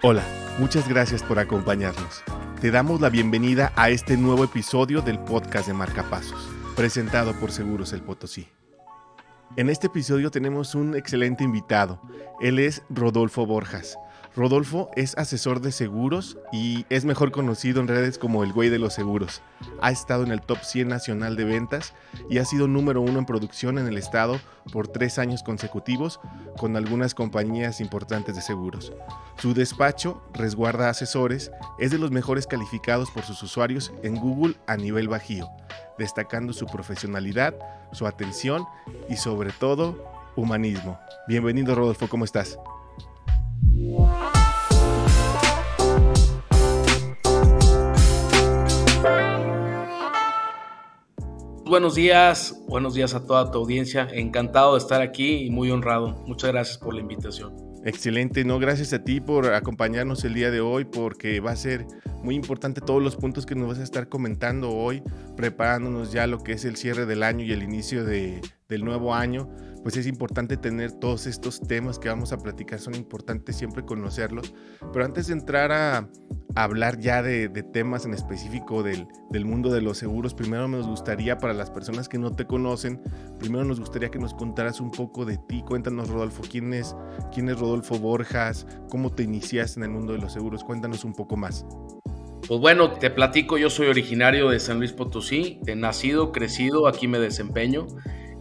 Hola, muchas gracias por acompañarnos. Te damos la bienvenida a este nuevo episodio del podcast de Marcapasos, presentado por Seguros El Potosí. En este episodio tenemos un excelente invitado. Él es Rodolfo Borjas Rodolfo es asesor de seguros y es mejor conocido en redes como el güey de los seguros. Ha estado en el top 100 nacional de ventas y ha sido número uno en producción en el estado por tres años consecutivos con algunas compañías importantes de seguros. Su despacho, Resguarda Asesores, es de los mejores calificados por sus usuarios en Google a nivel bajío, destacando su profesionalidad, su atención y sobre todo humanismo. Bienvenido Rodolfo, ¿cómo estás? Buenos días, buenos días a toda tu audiencia. Encantado de estar aquí y muy honrado. Muchas gracias por la invitación. Excelente, no, gracias a ti por acompañarnos el día de hoy porque va a ser muy importante todos los puntos que nos vas a estar comentando hoy, preparándonos ya lo que es el cierre del año y el inicio de, del nuevo año pues es importante tener todos estos temas que vamos a platicar, son importantes siempre conocerlos. Pero antes de entrar a, hablar ya de, temas en específico del, mundo de los seguros, primero nos gustaría, para las personas que no te conocen, primero nos gustaría que nos contaras un poco de ti. Cuéntanos, Rodolfo, ¿quién es, quién es Rodolfo Borjas? ¿Cómo te iniciaste en el mundo de los seguros? Cuéntanos un poco más. Pues bueno, te platico, yo soy originario de San Luis Potosí, he nacido, crecido, aquí me desempeño.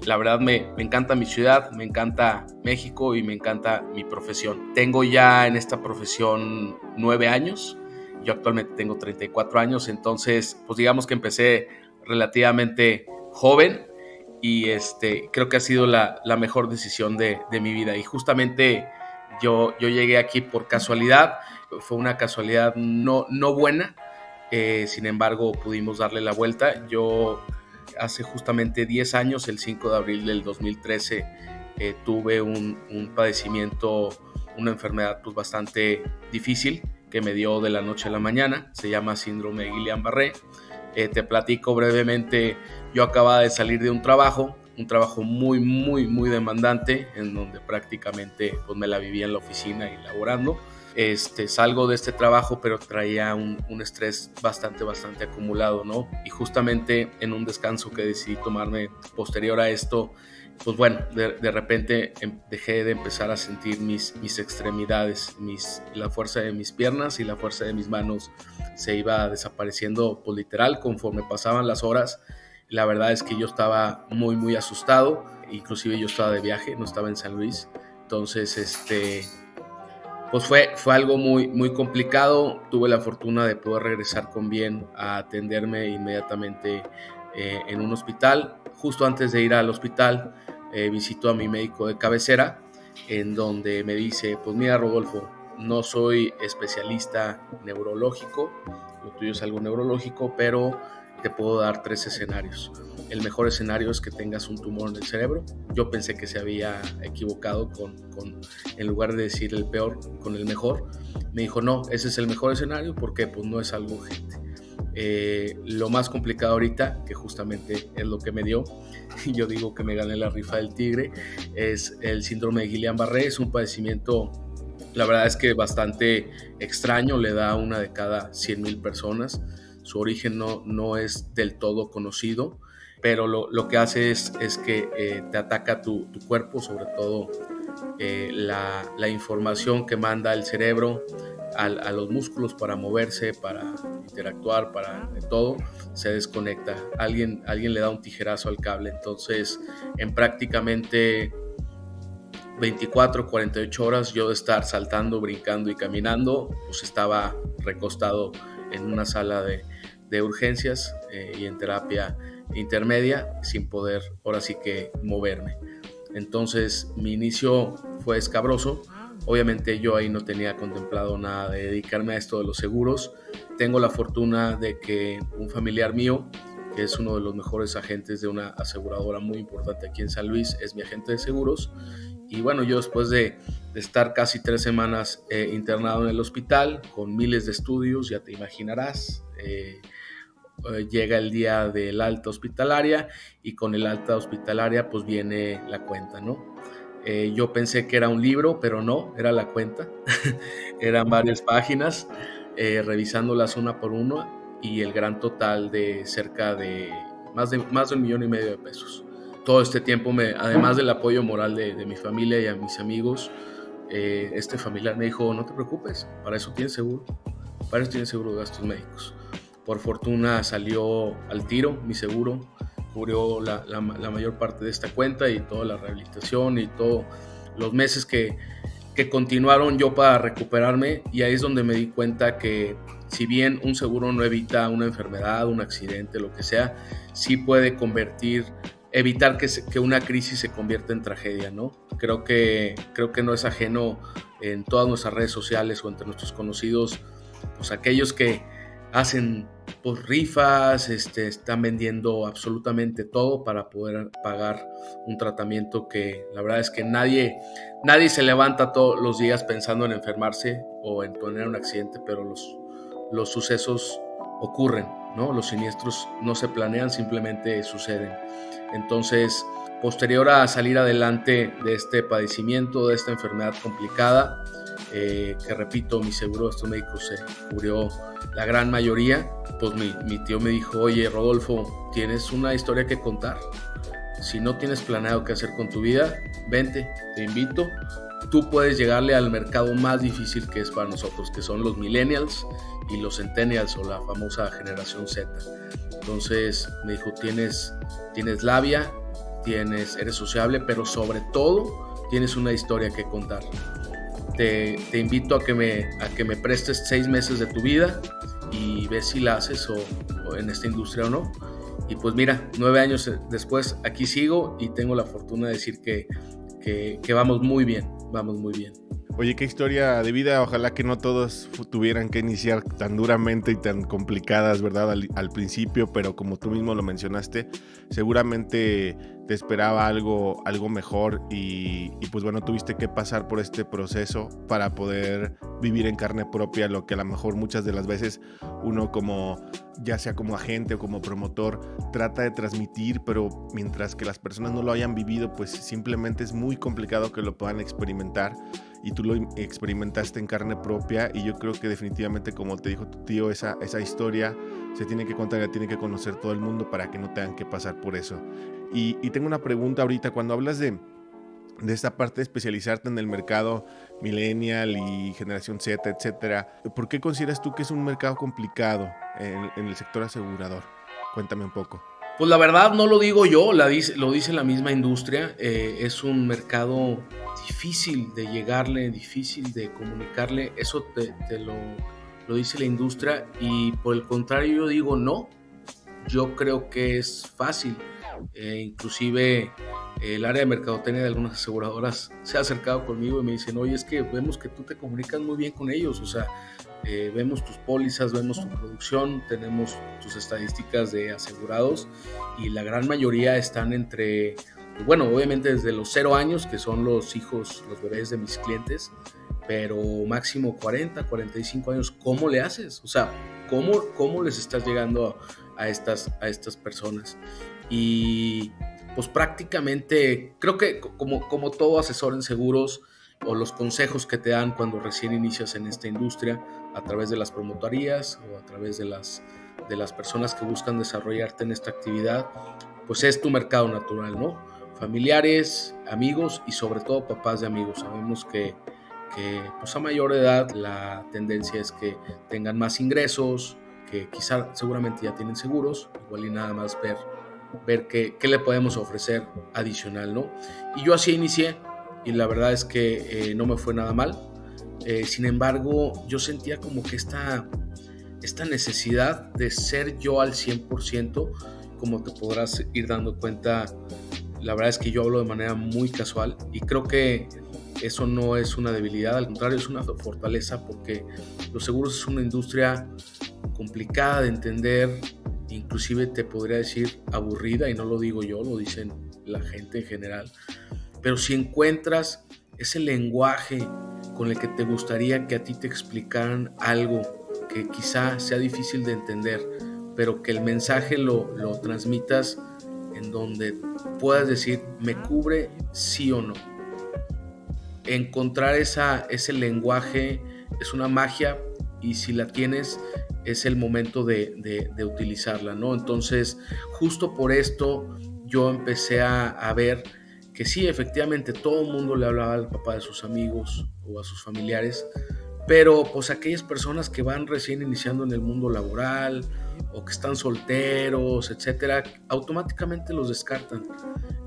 La verdad me, encanta mi ciudad, me encanta México y me encanta mi profesión. Tengo ya en esta profesión nueve años, yo actualmente tengo 34 años, entonces pues digamos que empecé relativamente joven y este, creo que ha sido la, mejor decisión de, mi vida. Y justamente yo, yo llegué aquí por casualidad, fue una casualidad no, no buena, eh, sin embargo pudimos darle la vuelta. Yo hace justamente 10 años, el 5 de abril del 2013, eh, tuve un, padecimiento, una enfermedad pues, bastante difícil que me dio de la noche a la mañana, se llama síndrome de Guillain-Barré. Eh, te platico brevemente, yo acababa de salir de un trabajo, un trabajo muy, muy, muy demandante, en donde prácticamente pues, me la vivía en la oficina y laborando este, salgo de este trabajo, pero traía un, estrés bastante, bastante acumulado, ¿no? Y justamente en un descanso que decidí tomarme posterior a esto, pues bueno, de, repente em, dejé de empezar a sentir mis, mis extremidades, mis, la fuerza de mis piernas y la fuerza de mis manos se iba desapareciendo, pues literal, conforme pasaban las horas. La verdad es que yo estaba muy, muy asustado, inclusive yo estaba de viaje, no estaba en San Luis. Entonces, este, pues fue, fue algo muy, muy complicado. Tuve la fortuna de poder regresar con bien a atenderme inmediatamente eh, en un hospital. Justo antes de ir al hospital, eh, visito a mi médico de cabecera, en donde me dice, pues mira Rodolfo, no soy especialista neurológico, lo tuyo es algo neurológico, pero te puedo dar tres escenarios. El mejor escenario es que tengas un tumor en el cerebro. Yo pensé que se había equivocado con, con, en lugar de decir el peor, con el mejor. Me dijo, no, ese es el mejor escenario porque pues no es algo urgente. Eh, lo más complicado ahorita, que justamente es lo que me dio, yo digo que me gané la rifa del tigre, es el síndrome de Guillain-Barré. Es un padecimiento, la verdad es que bastante extraño, le da una de cada 100 mil personas su origen no, no es del todo conocido, pero lo, lo que hace es, es que eh, te ataca tu, cuerpo, sobre todo eh, la, la, información que manda el cerebro a, a, los músculos para moverse, para interactuar, para todo, se desconecta. Alguien, alguien le da un tijerazo al cable, entonces en prácticamente 24, 48 horas yo de estar saltando, brincando y caminando, pues estaba recostado en una sala de, de urgencias eh, y en terapia intermedia sin poder ahora sí que moverme. Entonces mi inicio fue escabroso. Obviamente yo ahí no tenía contemplado nada de dedicarme a esto de los seguros. Tengo la fortuna de que un familiar mío, que es uno de los mejores agentes de una aseguradora muy importante aquí en San Luis, es mi agente de seguros. Y bueno, yo después de, estar casi tres semanas eh, internado en el hospital, con miles de estudios, ya te imaginarás, eh, eh, llega el día del alta hospitalaria y con el alta hospitalaria pues viene la cuenta, ¿no? Eh, yo pensé que era un libro, pero no, era la cuenta. Eran varias páginas, eh, revisándolas una por una y el gran total de cerca de más de, más de un millón y medio de pesos. Todo este tiempo, además del apoyo moral de, de mi familia y a mis amigos, eh, este familiar me dijo, no te preocupes, para eso tienes seguro, para eso tienes seguro de gastos médicos. Por fortuna salió al tiro mi seguro, cubrió la, mayor parte de esta cuenta y toda la rehabilitación y todos los meses que, que continuaron yo para recuperarme y ahí es donde me di cuenta que si bien un seguro no evita una enfermedad, un accidente, lo que sea, sí puede convertir evitar que, que, una crisis se convierta en tragedia, ¿no? Creo que, creo que no es ajeno en todas nuestras redes sociales o entre nuestros conocidos, pues aquellos que hacen pues, rifas, este, están vendiendo absolutamente todo para poder pagar un tratamiento que la verdad es que nadie, nadie se levanta todos los días pensando en enfermarse o en tener un accidente, pero los, los sucesos ocurren, ¿no? Los siniestros no se planean, simplemente suceden. Entonces, posterior a salir adelante de este padecimiento, de esta enfermedad complicada, eh, que repito, mi seguro de estos médicos se cubrió la gran mayoría, pues mi, mi tío me dijo, oye Rodolfo, tienes una historia que contar. Si no tienes planeado qué hacer con tu vida, vente, te invito. Tú puedes llegarle al mercado más difícil que es para nosotros, que son los millennials y los centennials o la famosa generación Z. Entonces me dijo, tienes, tienes labia, tienes, eres sociable, pero sobre todo tienes una historia que contar. Te, invito a que, me, a que me prestes seis meses de tu vida y ves si la haces o, en esta industria o no. Y pues mira, nueve años después aquí sigo y tengo la fortuna de decir que, que, que vamos muy bien, vamos muy bien. Oye, qué historia de vida. Ojalá que no todos tuvieran que iniciar tan duramente y tan complicadas, ¿verdad? Al, principio, pero como tú mismo lo mencionaste, seguramente te esperaba algo, algo mejor y, y, pues bueno, tuviste que pasar por este proceso para poder vivir en carne propia lo que a lo mejor muchas de las veces uno como, ya sea como agente o como promotor, trata de transmitir, pero mientras que las personas no lo hayan vivido, pues simplemente es muy complicado que lo puedan experimentar y tú lo experimentaste en carne propia y yo creo que definitivamente como te dijo tu tío, esa, esa historia se tiene que contar, la tiene que conocer todo el mundo para que no tengan que pasar por eso. Y, tengo una pregunta ahorita, cuando hablas de, de esta parte de especializarte en el mercado millennial y generación Z, etcétera, ¿por qué consideras tú que es un mercado complicado en el sector asegurador? Cuéntame un poco. Pues la verdad no lo digo yo, lo dice la misma industria. Eh, es un mercado difícil de llegarle, difícil de comunicarle. Eso te, te lo, lo, dice la industria. Y por el contrario yo digo no. Yo creo que es fácil. Eh, inclusive el área de mercadotecnia de algunas aseguradoras se ha acercado conmigo y me dicen, oye, es que vemos que tú te comunicas muy bien con ellos. O sea, eh, vemos tus pólizas, vemos tu producción, tenemos tus estadísticas de asegurados y la gran mayoría están entre, bueno, obviamente desde los 0 años, que son los hijos, los bebés de mis clientes, pero máximo 40, 45 años, ¿cómo le haces? O sea, ¿cómo, cómo les estás llegando a, a estas, a estas personas? Y pues prácticamente, creo que como, como todo asesor en seguros, o los consejos que te dan cuando recién inicias en esta industria a través de las promotorías o a través de las, de las personas que buscan desarrollarte en esta actividad, pues es tu mercado natural, ¿no? Familiares, amigos y sobre todo papás de amigos. Sabemos que, que pues a mayor edad la tendencia es que tengan más ingresos, que quizá seguramente ya tienen seguros, igual y nada más ver, ver qué, qué le podemos ofrecer adicional, ¿no? Y yo así inicié, y la verdad es que eh, no me fue nada mal. Eh, sin embargo, yo sentía como que esta, esta necesidad de ser yo al 100%, como te podrás ir dando cuenta, la verdad es que yo hablo de manera muy casual y creo que eso no es una debilidad, al contrario es una fortaleza porque los seguros es una industria complicada de entender, inclusive te podría decir aburrida y no lo digo yo, lo dicen la gente en general pero si encuentras ese lenguaje con el que te gustaría que a ti te explicaran algo que quizá sea difícil de entender, pero que el mensaje lo, lo transmitas en donde puedas decir, me cubre sí o no. encontrar esa, ese lenguaje es una magia y si la tienes es el momento de, utilizarla, ¿no? Entonces, justo por esto yo empecé a, a ver que sí, efectivamente, todo el mundo le hablaba al papá de sus amigos o a sus familiares, pero pues aquellas personas que van recién iniciando en el mundo laboral o que están solteros, etcétera, automáticamente los descartan.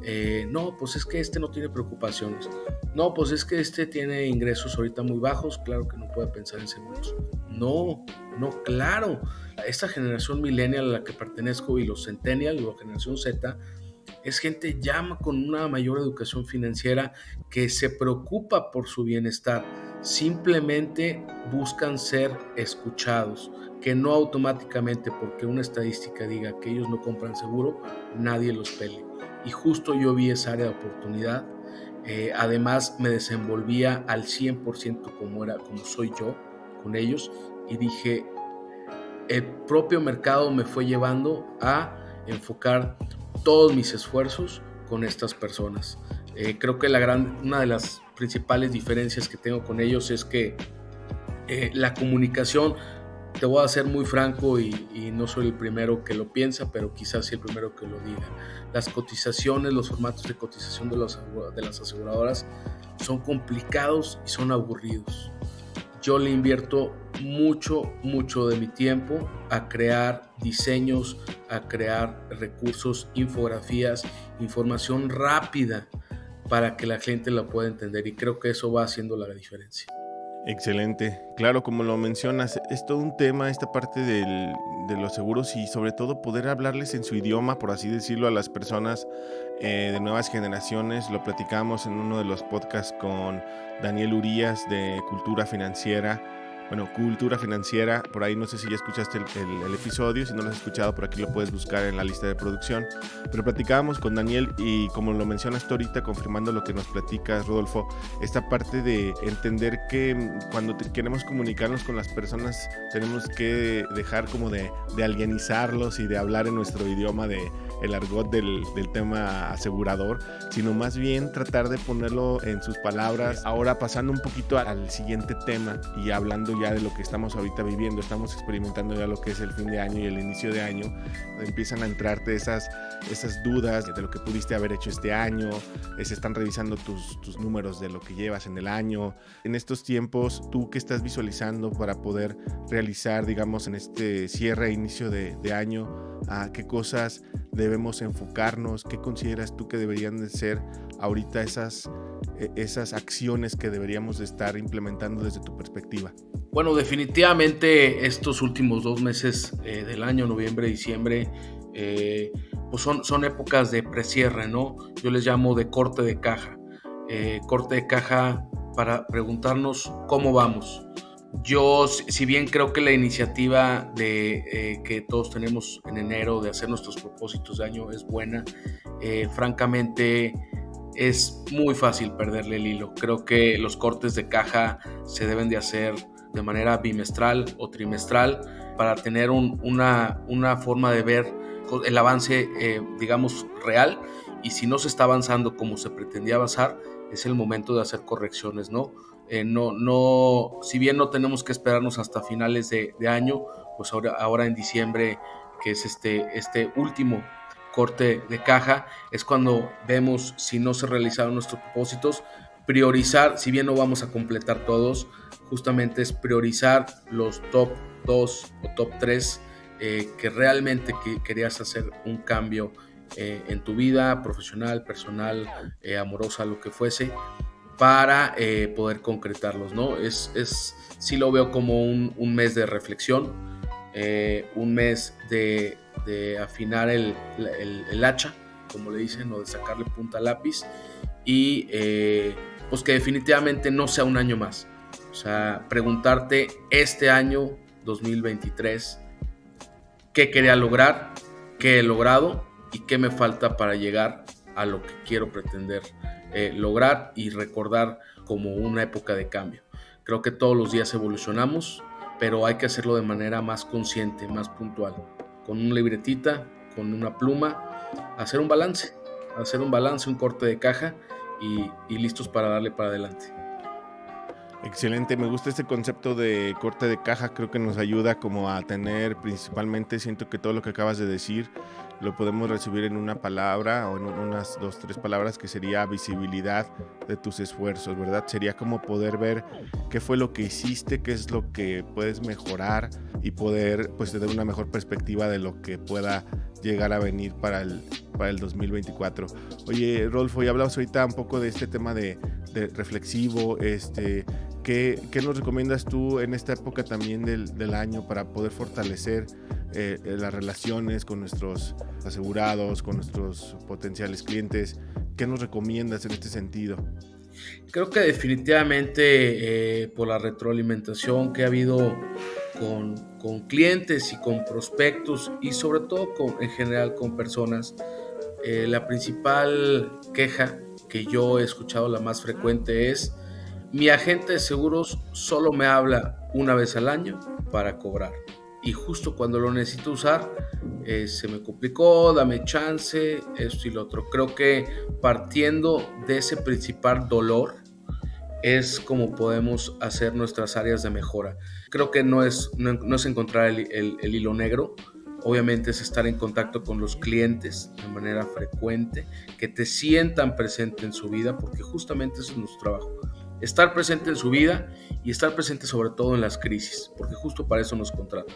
Eh, no, pues es que este no tiene preocupaciones. No, pues es que este tiene ingresos ahorita muy bajos, claro que no puede pensar en seguros. No, no, claro. Esta generación millennial a la que pertenezco y los centennial, la generación Z, es gente llama con una mayor educación financiera que se preocupa por su bienestar. Simplemente buscan ser escuchados, que no automáticamente porque una estadística diga que ellos no compran seguro, nadie los pele. Y justo yo vi esa área de oportunidad. Eh, además me desenvolvía al 100% como, era, como soy yo con ellos y dije, el propio mercado me fue llevando a enfocar todos mis esfuerzos con estas personas. Eh, creo que la gran, una de las principales diferencias que tengo con ellos es que eh, la comunicación, te voy a ser muy franco y, no soy el primero que lo piensa, pero quizás sí el primero que lo diga. Las cotizaciones, los formatos de cotización de, de las aseguradoras son complicados y son aburridos yo le invierto mucho, mucho de mi tiempo a crear diseños, a crear recursos, infografías, información rápida para que la gente la pueda entender y creo que eso va haciendo la diferencia. Excelente. Claro, como lo mencionas, es todo un tema esta parte de los seguros y sobre todo poder hablarles en su idioma, por así decirlo, a las personas eh, de nuevas generaciones. Lo platicamos en uno de los podcasts con Daniel Urias de Cultura Financiera bueno, Cultura Financiera, por ahí no sé si ya escuchaste el, episodio, si no lo has escuchado, por aquí lo puedes buscar en la lista de producción. Pero platicábamos con Daniel y como lo mencionas tú ahorita, confirmando lo que nos platicas, Rodolfo, esta parte de entender que cuando queremos comunicarnos con las personas tenemos que dejar como de, de alienizarlos y de hablar en nuestro idioma de el argot del, del, tema asegurador, sino más bien tratar de ponerlo en sus palabras. Ahora pasando un poquito al siguiente tema y hablando ya de lo que estamos ahorita viviendo, estamos experimentando ya lo que es el fin de año y el inicio de año, empiezan a entrarte esas, esas dudas de lo que pudiste haber hecho este año, eh, se están revisando tus, tus números de lo que llevas en el año. En estos tiempos, ¿tú qué estás visualizando para poder realizar, digamos, en este cierre e inicio de, año, qué cosas debemos enfocarnos? ¿Qué consideras tú que deberían de ser ahorita esas, e, esas acciones que deberíamos de estar implementando desde tu perspectiva? Bueno, definitivamente estos últimos dos meses eh, del año, noviembre, diciembre, eh, pues son, son épocas de precierre, ¿no? Yo les llamo de corte de caja. Eh, corte de caja para preguntarnos cómo vamos. Yo, si bien creo que la iniciativa de que todos tenemos en enero de hacer nuestros propósitos de año es buena, francamente es muy fácil perderle el hilo. Creo que los cortes de caja se deben de hacer de manera bimestral o trimestral para tener una, una, forma de ver el avance, eh, digamos, real. Y si no se está avanzando como se pretendía avanzar, es el momento de hacer correcciones, ¿no? Eh, no, no, si bien no tenemos que esperarnos hasta finales de, año, pues ahora, ahora en diciembre, que es este, este último corte de caja, es cuando vemos si no se realizaron nuestros propósitos, priorizar, si bien no vamos a completar todos, justamente es priorizar los top 2 o top 3 eh, que realmente querías hacer un cambio eh, en tu vida profesional, personal, eh, amorosa, lo que fuese, para poder concretarlos, ¿no? Es, es, sí lo veo como un, mes de reflexión, un mes de, afinar el, el, hacha, como le dicen, o de sacarle punta al lápiz, y pues que definitivamente no sea un año más. O sea, preguntarte este año 2023 qué quería lograr, qué he logrado y qué me falta para llegar a lo que quiero pretender eh, lograr y recordar como una época de cambio. Creo que todos los días evolucionamos, pero hay que hacerlo de manera más consciente, más puntual, con una libretita, con una pluma, hacer un balance, hacer un balance, un corte de caja y listos para darle para adelante. Excelente, me gusta este concepto de corte de caja, creo que nos ayuda como a tener principalmente, siento que todo lo que acabas de decir lo podemos recibir en una palabra o en unas dos, tres palabras que sería visibilidad de tus esfuerzos, ¿verdad? Sería como poder ver qué fue lo que hiciste, qué es lo que puedes mejorar y poder pues tener una mejor perspectiva de lo que pueda llegar a venir para el, para el 2024. Oye, Rolfo, ya hablamos ahorita un poco de este tema de, de reflexivo, este, ¿Qué, nos recomiendas tú en esta época también del, año para poder fortalecer eh, eh, las relaciones con nuestros asegurados, con nuestros potenciales clientes? ¿Qué nos recomiendas en este sentido? Creo que definitivamente eh, por la retroalimentación que ha habido con, con, clientes y con prospectos y sobre todo con, en general con personas, la principal queja que yo he escuchado, la más frecuente es mi agente de seguros solo me habla una vez al año para cobrar. Y justo cuando lo necesito usar, eh, se me complicó, dame chance, esto y lo otro. Creo que partiendo de ese principal dolor es como podemos hacer nuestras áreas de mejora. Creo que no es, no, es encontrar el, el hilo negro, obviamente es estar en contacto con los clientes de manera frecuente, que te sientan presente en su vida, porque justamente eso es nuestro trabajo estar presente en su vida y estar presente sobre todo en las crisis, porque justo para eso nos contratan,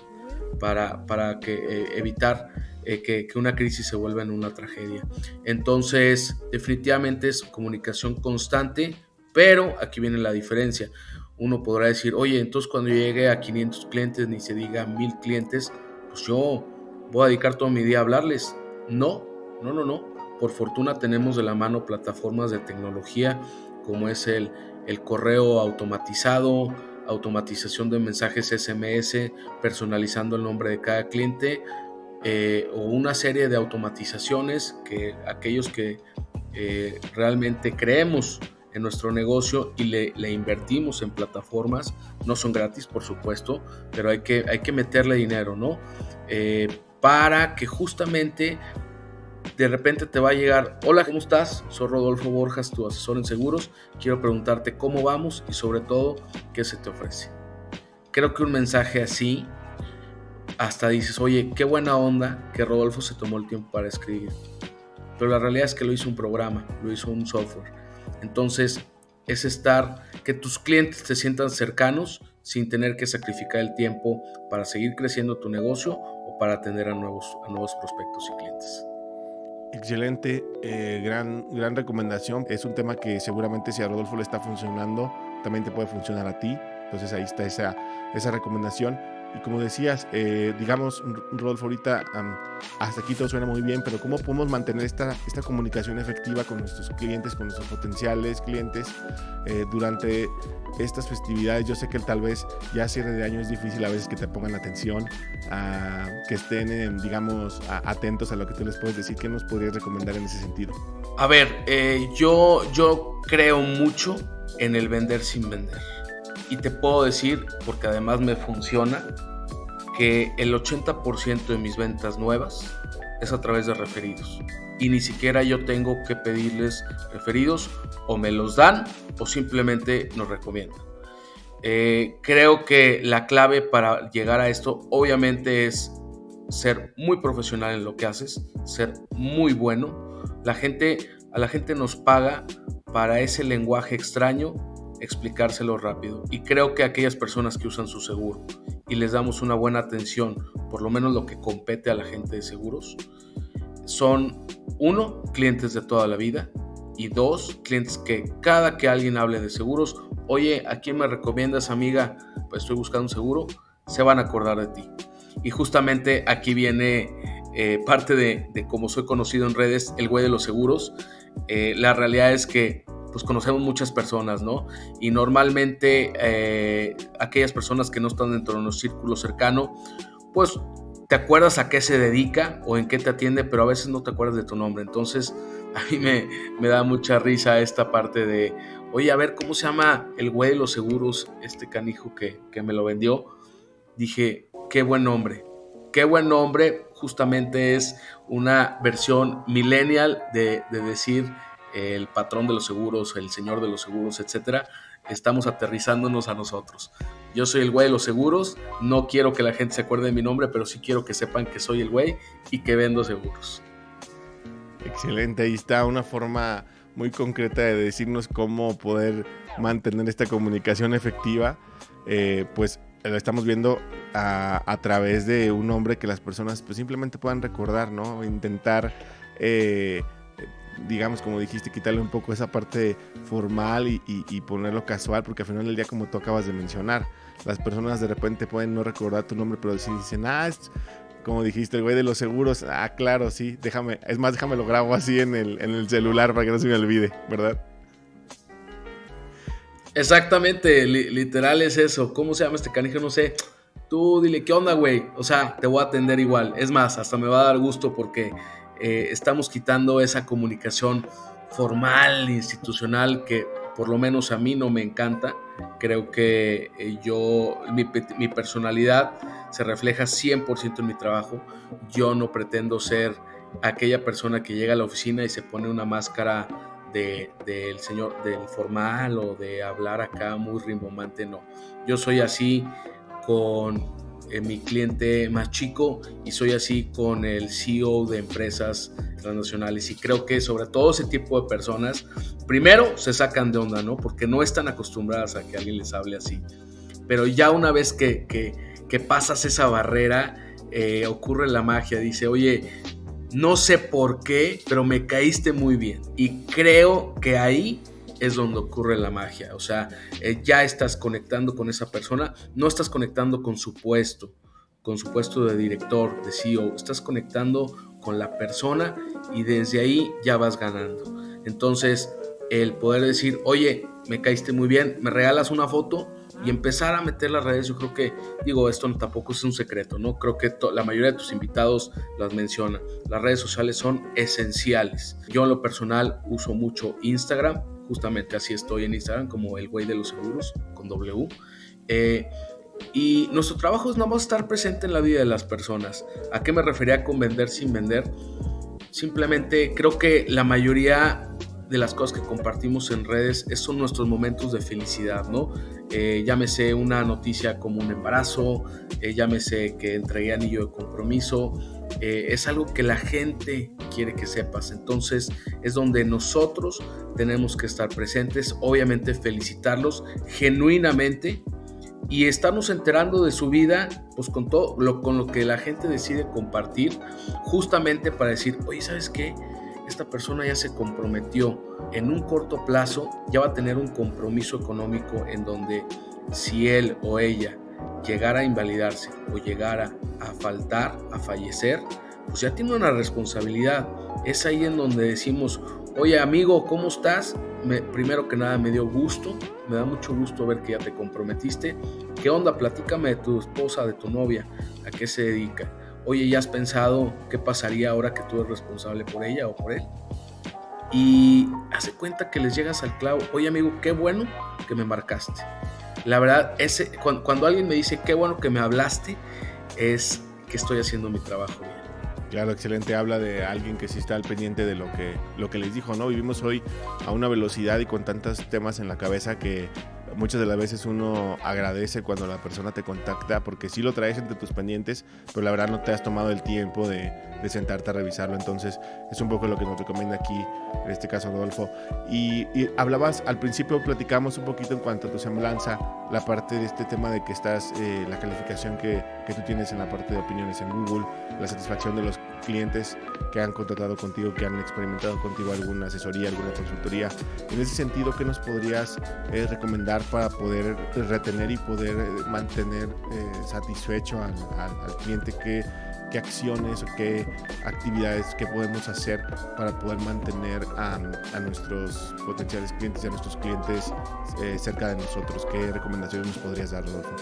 para, para que, eh, evitar eh, que, que, una crisis se vuelva en una tragedia. Entonces, definitivamente es comunicación constante, pero aquí viene la diferencia. Uno podrá decir, oye, entonces cuando llegue a 500 clientes, ni se diga 1000 clientes, pues yo voy a dedicar todo mi día a hablarles. No, no, no, no. Por fortuna tenemos de la mano plataformas de tecnología como es el, el correo automatizado, automatización de mensajes SMS, personalizando el nombre de cada cliente, eh, o una serie de automatizaciones que aquellos que eh, realmente creemos en nuestro negocio y le, invertimos en plataformas, no son gratis por supuesto, pero hay que, hay que meterle dinero, ¿no? Eh, para que justamente de repente te va a llegar, hola, ¿cómo estás? Soy Rodolfo Borjas, tu asesor en seguros. Quiero preguntarte cómo vamos y sobre todo, ¿qué se te ofrece? Creo que un mensaje así, hasta dices, oye, qué buena onda que Rodolfo se tomó el tiempo para escribir. Pero la realidad es que lo hizo un programa, lo hizo un software. Entonces, es estar, que tus clientes te sientan cercanos sin tener que sacrificar el tiempo para seguir creciendo tu negocio o para atender a nuevos, a nuevos prospectos y clientes. Excelente, eh, gran, gran recomendación. Es un tema que seguramente si a Rodolfo le está funcionando, también te puede funcionar a ti. Entonces ahí está esa, esa recomendación. Y como decías, eh, digamos, Rodolfo, ahorita hasta aquí todo suena muy bien, pero ¿cómo podemos mantener esta, esta comunicación efectiva con nuestros clientes, con nuestros potenciales clientes eh, durante estas festividades? Yo sé que tal vez ya cierre de año es difícil a veces que te pongan atención, que estén, digamos, atentos a lo que tú les puedes decir. ¿Qué nos podrías recomendar en ese sentido? A ver, eh, yo, yo creo mucho en el vender sin vender. Y te puedo decir, porque además me funciona, que el 80% de mis ventas nuevas es a través de referidos. Y ni siquiera yo tengo que pedirles referidos o me los dan o simplemente nos recomiendan. Eh, creo que la clave para llegar a esto obviamente es ser muy profesional en lo que haces, ser muy bueno. La gente, a la gente nos paga para ese lenguaje extraño explicárselo rápido. Y creo que aquellas personas que usan su seguro y les damos una buena atención, por lo menos lo que compete a la gente de seguros, son uno, clientes de toda la vida y dos, clientes que cada que alguien hable de seguros, oye, ¿a quién me recomiendas amiga? Pues estoy buscando un seguro, se van a acordar de ti. Y justamente aquí viene eh, parte de, cómo soy conocido en redes, el güey de los seguros. Eh, la realidad es que pues conocemos muchas personas, ¿no? Y normalmente eh, aquellas personas que no están dentro de nuestro círculo cercano, pues te acuerdas a qué se dedica o en qué te atiende, pero a veces no te acuerdas de tu nombre. Entonces, a mí me, da mucha risa esta parte de, oye, a ver, ¿cómo se llama el güey de los seguros, este canijo que, que me lo vendió? Dije, qué buen nombre. Qué buen nombre, justamente es una versión millennial de decir el patrón de los seguros, el señor de los seguros, etcétera. estamos aterrizándonos a nosotros. Yo soy el güey de los seguros, no quiero que la gente se acuerde de mi nombre, pero sí quiero que sepan que soy el güey y que vendo seguros. Excelente, ahí está una forma muy concreta de decirnos cómo poder mantener esta comunicación efectiva. Eh, pues lo estamos viendo a, través de un nombre que las personas pues simplemente puedan recordar, ¿no? Intentar eh, digamos, como dijiste, quitarle un poco esa parte formal y, ponerlo casual, porque al final del día, como tú acabas de mencionar, las personas de repente pueden no recordar tu nombre, pero si dicen, ah, como dijiste, el güey de los seguros, ah, claro, sí, déjame, es más, déjame lo grabo así en el celular para que no se me olvide, ¿verdad? Exactamente, literal es eso. ¿Cómo se llama este canijo? No sé. Tú dile, ¿qué onda, güey? O sea, te voy a atender igual. Es más, hasta me va a dar gusto porque eh, estamos quitando esa comunicación formal, institucional, que por lo menos a mí no me encanta. Creo que eh, yo, mi, personalidad se refleja 100% en mi trabajo. Yo no pretendo ser aquella persona que llega a la oficina y se pone una máscara del señor, del formal o de hablar acá muy rimbombante, no. Yo soy así con mi cliente más chico y soy así con el CEO de empresas transnacionales y creo que sobre todo ese tipo de personas primero se sacan de onda, ¿no? Porque no están acostumbradas a que alguien les hable así. Pero ya una vez que, que, pasas esa barrera, eh, ocurre la magia, dice, oye, no sé por qué, pero me caíste muy bien. Y creo que ahí es donde ocurre la magia. O sea, eh, ya estás conectando con esa persona, no estás conectando con su puesto, con su puesto de director, de CEO, estás conectando con la persona y desde ahí ya vas ganando. Entonces, el poder decir, oye, me caíste muy bien, me regalas una foto y empezar a meter las redes, yo creo que, digo, esto tampoco es un secreto, ¿no? Creo que la mayoría de tus invitados las menciona. Las redes sociales son esenciales. Yo en lo personal uso mucho Instagram, justamente así estoy en Instagram, como el güey de los seguros, con W. Eh, y nuestro trabajo es nada más estar presente en la vida de las personas. ¿A qué me refería con vender sin vender? Simplemente creo que la mayoría de las cosas que compartimos en redes son nuestros momentos de felicidad, ¿no? Eh, llámese una noticia como un embarazo, eh, llámese que entregué anillo de compromiso, eh, es algo que la gente quiere que sepas. Entonces es donde nosotros tenemos que estar presentes, obviamente felicitarlos genuinamente y estarnos enterando de su vida, pues con todo lo, con lo que la gente decide compartir, justamente para decir, oye, ¿sabes qué? Esta persona ya se comprometió en un corto plazo, ya va a tener un compromiso económico en donde si él o ella llegara a invalidarse o llegara a faltar, a fallecer, pues ya tiene una responsabilidad. Es ahí en donde decimos, oye amigo, ¿cómo estás? primero que nada me dio gusto, me da mucho gusto ver que ya te comprometiste. ¿Qué onda? Platícame de tu esposa, de tu novia, a qué se dedica. Oye, ¿ya has pensado qué pasaría ahora que tú eres responsable por ella o por él? Y hace cuenta que les llegas al clavo. Oye amigo, qué bueno que me marcaste. La verdad, ese, cuando, alguien me dice qué bueno que me hablaste, es que estoy haciendo mi trabajo bien. Claro, excelente. Habla de alguien que sí está al pendiente de lo que, lo que les dijo, ¿no? Vivimos hoy a una velocidad y con tantos temas en la cabeza que muchas de las veces uno agradece cuando la persona te contacta porque sí lo traes entre tus pendientes, pero la verdad no te has tomado el tiempo de, sentarte a revisarlo. Entonces es un poco lo que nos recomienda aquí, en este caso Rodolfo. Y, hablabas, al principio platicamos un poquito en cuanto a tu semblanza, la parte de este tema de que estás, eh, la calificación que, que tú tienes en la parte de opiniones en Google, la satisfacción de los clientes que han contratado contigo, que han experimentado contigo alguna asesoría, alguna consultoría. En ese sentido, ¿qué nos podrías eh, recomendar para poder retener y poder eh, mantener eh, satisfecho al, cliente? ¿Qué, ¿Qué, acciones o qué actividades que podemos hacer para poder mantener a, nuestros potenciales clientes y a nuestros clientes cerca de nosotros? ¿Qué recomendaciones nos podrías dar, Rodolfo?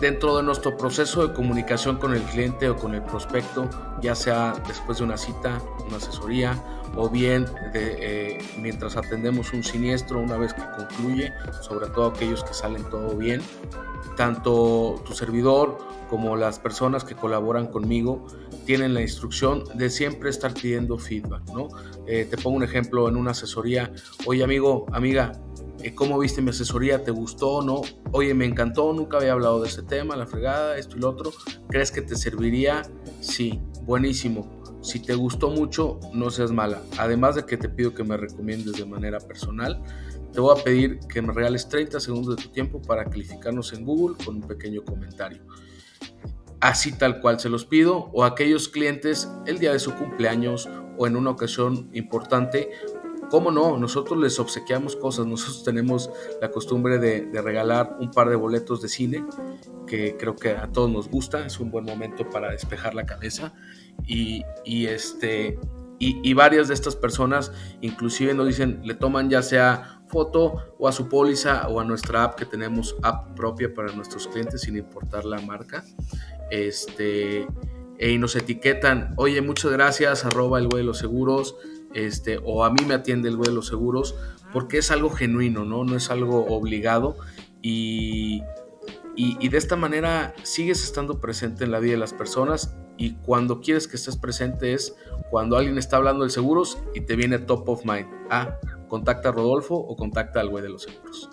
dentro de nuestro proceso de comunicación con el cliente o con el prospecto, ya sea después de una cita, una asesoría o bien de, eh, mientras atendemos un siniestro una vez que concluye, sobre todo aquellos que salen todo bien, tanto tu servidor como las personas que colaboran conmigo tienen la instrucción de siempre estar pidiendo feedback, ¿no? Eh, te pongo un ejemplo en una asesoría, oye amigo, amiga, eh, ¿cómo viste mi asesoría? ¿Te gustó o no? Oye, me encantó, nunca había hablado de ese tema, la fregada, esto y lo otro. ¿Crees que te serviría? Sí, buenísimo. Si te gustó mucho, no seas mala. Además de que te pido que me recomiendes de manera personal, te voy a pedir que me regales 30 segundos de tu tiempo para calificarnos en Google con un pequeño comentario. Así tal cual se los pido, o aquellos clientes el día de su cumpleaños o en una ocasión importante, ¿Cómo no? Nosotros les obsequiamos cosas. Nosotros tenemos la costumbre de, regalar un par de boletos de cine, que creo que a todos nos gusta. Es un buen momento para despejar la cabeza. Y, este, y, varias de estas personas inclusive nos dicen, le toman ya sea foto o a su póliza o a nuestra app que tenemos app propia para nuestros clientes sin importar la marca. Este, y nos etiquetan, oye, muchas gracias, arroba el güey de los seguros este, o a mí me atiende el güey de los seguros, porque es algo genuino, ¿no? No es algo obligado y, y, de esta manera sigues estando presente en la vida de las personas y cuando quieres que estés presente es cuando alguien está hablando de seguros y te viene top of mind. Ah, contacta a Rodolfo o contacta al güey de los seguros.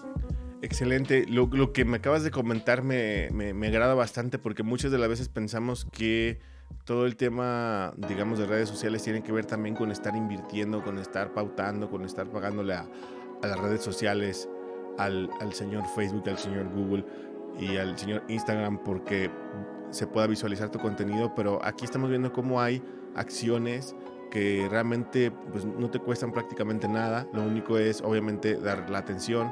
Excelente. Lo, que me acabas de comentar me, me, agrada bastante porque muchas de las veces pensamos que todo el tema, digamos, de redes sociales tiene que ver también con estar invirtiendo, con estar pautando, con estar pagándole a, las redes sociales, al, señor Facebook, al señor Google y al señor Instagram porque se pueda visualizar tu contenido, pero aquí estamos viendo cómo hay acciones que realmente pues, no te cuestan prácticamente nada, lo único es obviamente dar la atención,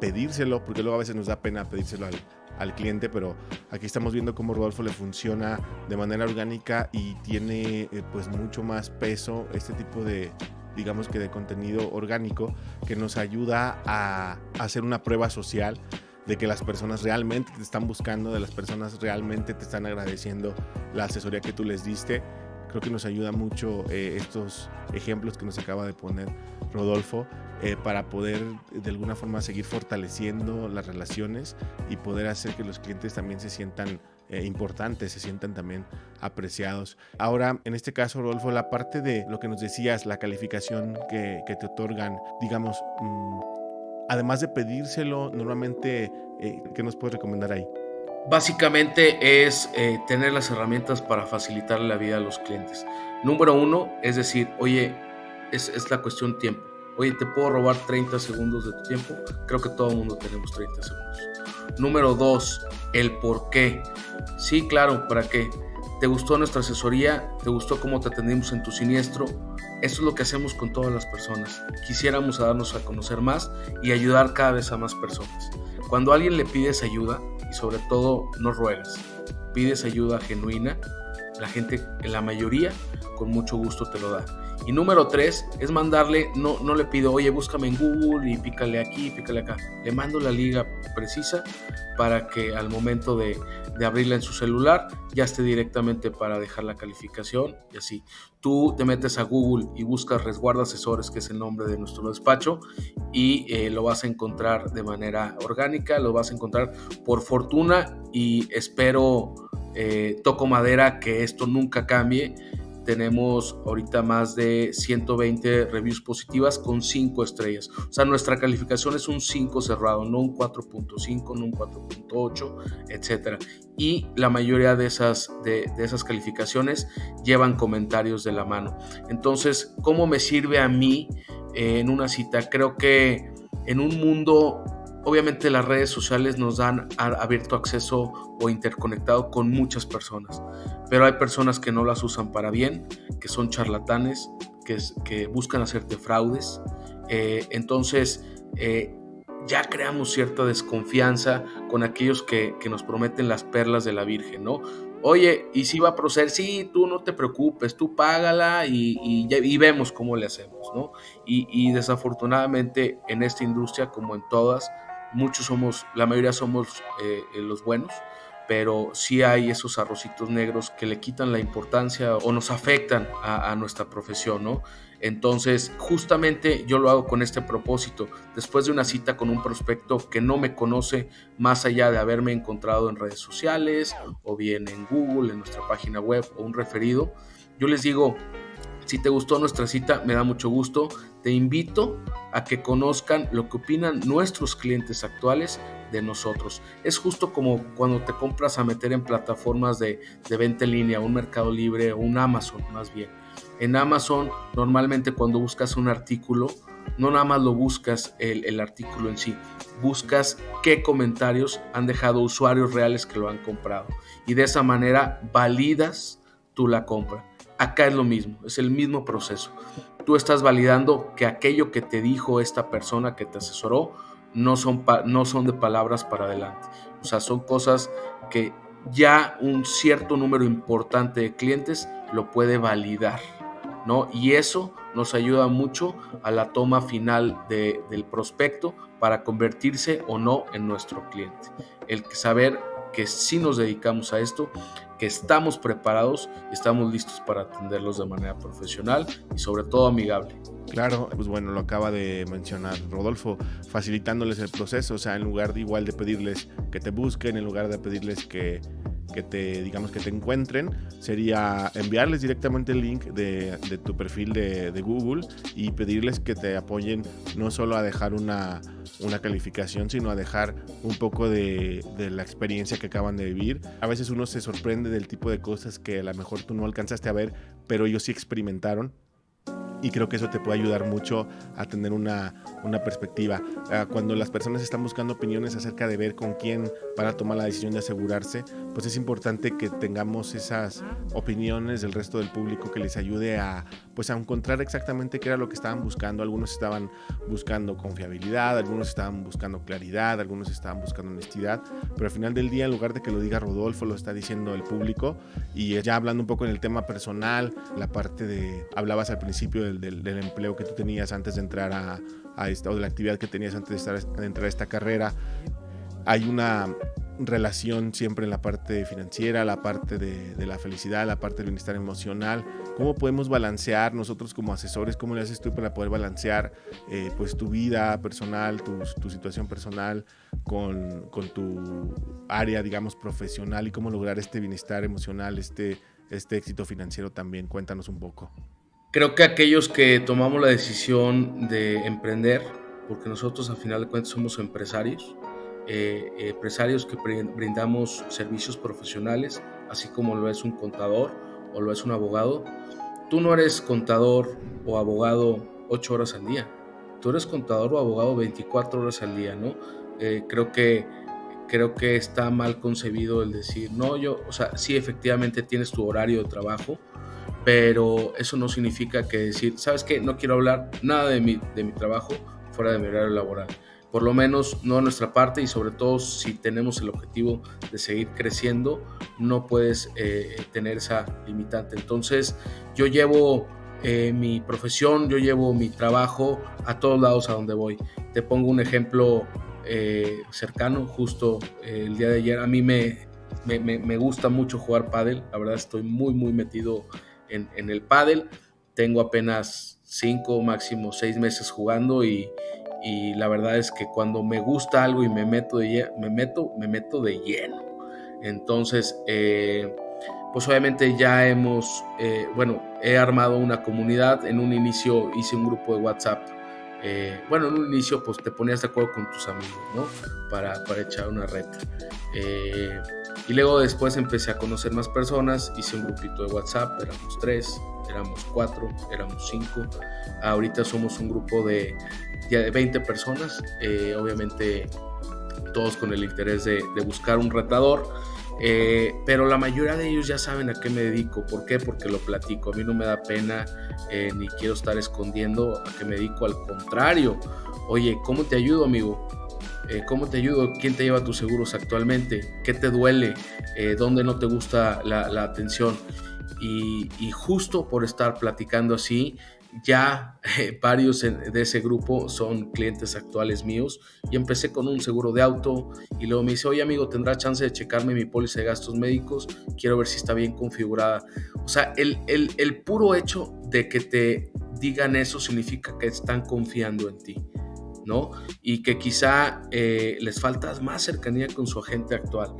pedírselo, porque luego a veces nos da pena pedírselo al, al cliente, pero aquí estamos viendo cómo Rodolfo le funciona de manera orgánica y tiene eh, pues mucho más peso este tipo de digamos que de contenido orgánico que nos ayuda a hacer una prueba social de que las personas realmente te están buscando, de las personas realmente te están agradeciendo la asesoría que tú les diste. Creo que nos ayuda mucho eh, estos ejemplos que nos acaba de poner Rodolfo eh, para poder de alguna forma seguir fortaleciendo las relaciones y poder hacer que los clientes también se sientan eh, importantes, se sientan también apreciados. Ahora, en este caso, Rodolfo, la parte de lo que nos decías, la calificación que, te otorgan, digamos, mm, además de pedírselo, normalmente, eh, ¿qué nos puedes recomendar ahí? Básicamente es tener las herramientas para facilitar la vida a los clientes. Número uno es decir, oye, es la cuestión tiempo Oye, ¿te puedo robar 30 segundos de tu tiempo? Creo que todo el mundo tenemos 30 segundos. Número 2, el por qué. Sí, claro, ¿para qué? ¿Te gustó nuestra asesoría? ¿Te gustó cómo te atendimos en tu siniestro? Eso es lo que hacemos con todas las personas. Quisiéramos darnos a conocer más y ayudar cada vez a más personas. Cuando a alguien le pides ayuda, y sobre todo no ruegas, pides ayuda genuina, la gente, la mayoría, con mucho gusto te lo da. Y número tres es mandarle, no, no le pido, oye, búscame en Google y pícale aquí, pícale acá. Le mando la liga precisa para que al momento de, de abrirla en su celular ya esté directamente para dejar la calificación y así. Tú te metes a Google y buscas Resguardo Asesores, que es el nombre de nuestro despacho, y eh, lo vas a encontrar de manera orgánica, lo vas a encontrar por fortuna y espero, eh, toco madera, que esto nunca cambie tenemos ahorita más de 120 reviews positivas con 5 estrellas. O sea, nuestra calificación es un 5 cerrado, no un 4.5, no un 4.8, etc. Y la mayoría de esas, de, esas calificaciones llevan comentarios de la mano. Entonces, ¿cómo me sirve a mí eh, en una cita? Creo que en un mundo Obviamente las redes sociales nos dan abierto acceso o interconectado con muchas personas, pero hay personas que no las usan para bien, que son charlatanes, que, buscan hacerte fraudes. Eh, entonces, eh, ya creamos cierta desconfianza con aquellos que, nos prometen las perlas de la Virgen, ¿no? Oye, y si va a proceder, sí, tú no te preocupes, tú págala y, y, vemos cómo le hacemos, ¿no? Y, desafortunadamente en esta industria, como en todas, muchos somos, la mayoría somos eh, eh, los buenos, pero sí hay esos arrocitos negros que le quitan la importancia o nos afectan a, nuestra profesión, ¿no? Entonces, justamente yo lo hago con este propósito. Después de una cita con un prospecto que no me conoce más allá de haberme encontrado en redes sociales o bien en Google, en nuestra página web o un referido, yo les digo, Si te gustó nuestra cita, me da mucho gusto. Te invito a que conozcan lo que opinan nuestros clientes actuales de nosotros. Es justo como cuando te compras a meter en plataformas de, venta en línea, un Mercado Libre o un Amazon más bien. En Amazon, normalmente cuando buscas un artículo, no nada más lo buscas el, el, artículo en sí, buscas qué comentarios han dejado usuarios reales que lo han comprado. Y de esa manera validas tú la compra. Acá es lo mismo, es el mismo proceso. Tú estás validando que aquello que te dijo esta persona que te asesoró no son, no son de palabras para adelante. O sea, son cosas que ya un cierto número importante de clientes lo puede validar. ¿no? Y eso nos ayuda mucho a la toma final de, del prospecto para convertirse o no en nuestro cliente. El saber que si nos dedicamos a esto, estamos preparados y estamos listos para atenderlos de manera profesional y sobre todo amigable. Claro, pues bueno, lo acaba de mencionar Rodolfo, facilitándoles el proceso, o sea, en lugar de igual de pedirles que te busquen, en lugar de pedirles que que te, digamos, que te encuentren sería enviarles directamente el link de, tu perfil de, de, Google y pedirles que te apoyen no solo a dejar una, una calificación, sino a dejar un poco de, de, la experiencia que acaban de vivir. A veces uno se sorprende del tipo de cosas que a lo mejor tú no alcanzaste a ver, pero ellos sí experimentaron y creo que eso te puede ayudar mucho a tener una, una perspectiva. Uh, cuando las personas están buscando opiniones acerca de ver con quién para tomar la decisión de asegurarse, pues es importante que tengamos esas opiniones del resto del público que les ayude a, pues a encontrar exactamente qué era lo que estaban buscando. Algunos estaban buscando confiabilidad, algunos estaban buscando claridad, algunos estaban buscando honestidad, pero al final del día, en lugar de que lo diga Rodolfo, lo está diciendo el público. Y ya hablando un poco en el tema personal, la parte de, hablabas al principio del, empleo que tú tenías antes de entrar a, esta, o de la actividad que tenías antes de entrar a esta carrera. Hay una relación siempre en la parte financiera, la parte de, la felicidad, la parte del bienestar emocional. ¿Cómo podemos balancear nosotros como asesores? ¿Cómo le haces tú para poder balancear eh, pues tu vida personal, tu, tu situación personal con, con, tu área, digamos, profesional y cómo lograr este bienestar emocional, este, este éxito financiero también? Cuéntanos un poco. Creo que aquellos que tomamos la decisión de emprender, porque nosotros al final de cuentas somos empresarios, eh, empresarios que brindamos servicios profesionales, así como lo es un contador o lo es un abogado. Tú no eres contador o abogado 8 horas al día, tú eres contador o abogado 24 horas al día, ¿no? Eh, creo que creo que está mal concebido el decir, no, yo, o sea, sí efectivamente tienes tu horario de trabajo, pero eso no significa que decir, ¿sabes qué? No quiero hablar nada de mi, de mi trabajo fuera de mi horario laboral. Por lo menos no a nuestra parte y sobre todo si tenemos el objetivo de seguir creciendo, no puedes eh, tener esa limitante. Entonces yo llevo eh, mi profesión, yo llevo mi trabajo a todos lados a donde voy. Te pongo un ejemplo eh, cercano, justo el día de ayer. A mí me, me, me gusta mucho jugar pádel, la verdad estoy muy, muy metido en, en el pádel. Tengo apenas cinco, máximo seis meses jugando y, y, la verdad es que cuando me gusta algo y me meto de, me meto, me meto de lleno. Entonces, eh, pues obviamente ya hemos, eh, bueno, he armado una comunidad. En un inicio hice un grupo de WhatsApp. Eh, bueno, en un inicio pues te ponías de acuerdo con tus amigos, ¿no? Para, para echar una red. Y luego después empecé a conocer más personas, hice un grupito de WhatsApp, éramos tres, éramos cuatro, éramos cinco. Ahorita somos un grupo de, de 20 personas, eh, obviamente todos con el interés de, de buscar un retador. Eh, pero la mayoría de ellos ya saben a qué me dedico. ¿Por qué? Porque lo platico. A mí no me da pena eh, ni quiero estar escondiendo a qué me dedico. Al contrario, oye, ¿cómo te ayudo, amigo? Eh, ¿Cómo te ayudo? ¿Quién te lleva tus seguros actualmente? ¿Qué te duele? Eh, ¿Dónde no te gusta la, la atención? Y, y, justo por estar platicando así, ya eh, varios de ese grupo son clientes actuales míos. Y empecé con un seguro de auto y luego me dice, oye amigo, ¿tendrá chance de checarme mi póliza de gastos médicos? Quiero ver si está bien configurada. O sea, el, el, el puro hecho de que te digan eso significa que están confiando en ti. ¿No? Y que quizá eh, les falta más cercanía con su agente actual.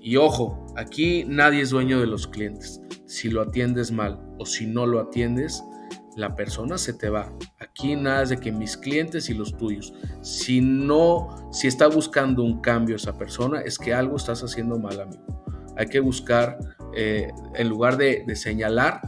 Y ojo, aquí nadie es dueño de los clientes. Si lo atiendes mal o si no lo atiendes, la persona se te va. Aquí nada es de que mis clientes y los tuyos. Si no, si está buscando un cambio esa persona, es que algo estás haciendo mal, amigo. Hay que buscar, eh, en lugar de, señalar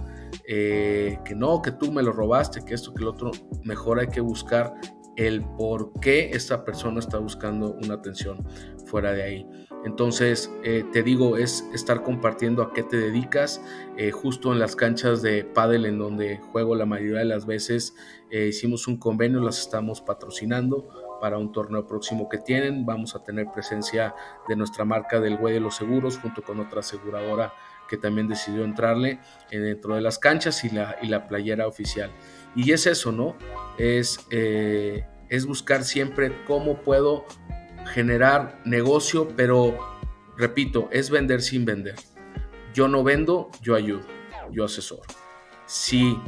eh, que no, que tú me lo robaste, que esto, que el otro, mejor hay que buscar el por qué esta persona está buscando una atención fuera de ahí. Entonces, eh, te digo, es estar compartiendo a qué te dedicas. Eh, justo en las canchas de pádel en donde juego la mayoría de las veces, eh, hicimos un convenio, las estamos patrocinando para un torneo próximo que tienen. Vamos a tener presencia de nuestra marca del Güey de los Seguros junto con otra aseguradora que también decidió entrarle dentro de las canchas y la, y la playera oficial. Y es eso, ¿no? Es, eh, es buscar siempre cómo puedo generar negocio, pero repito, es vender sin vender. Yo no vendo, yo ayudo, yo asesoro. Si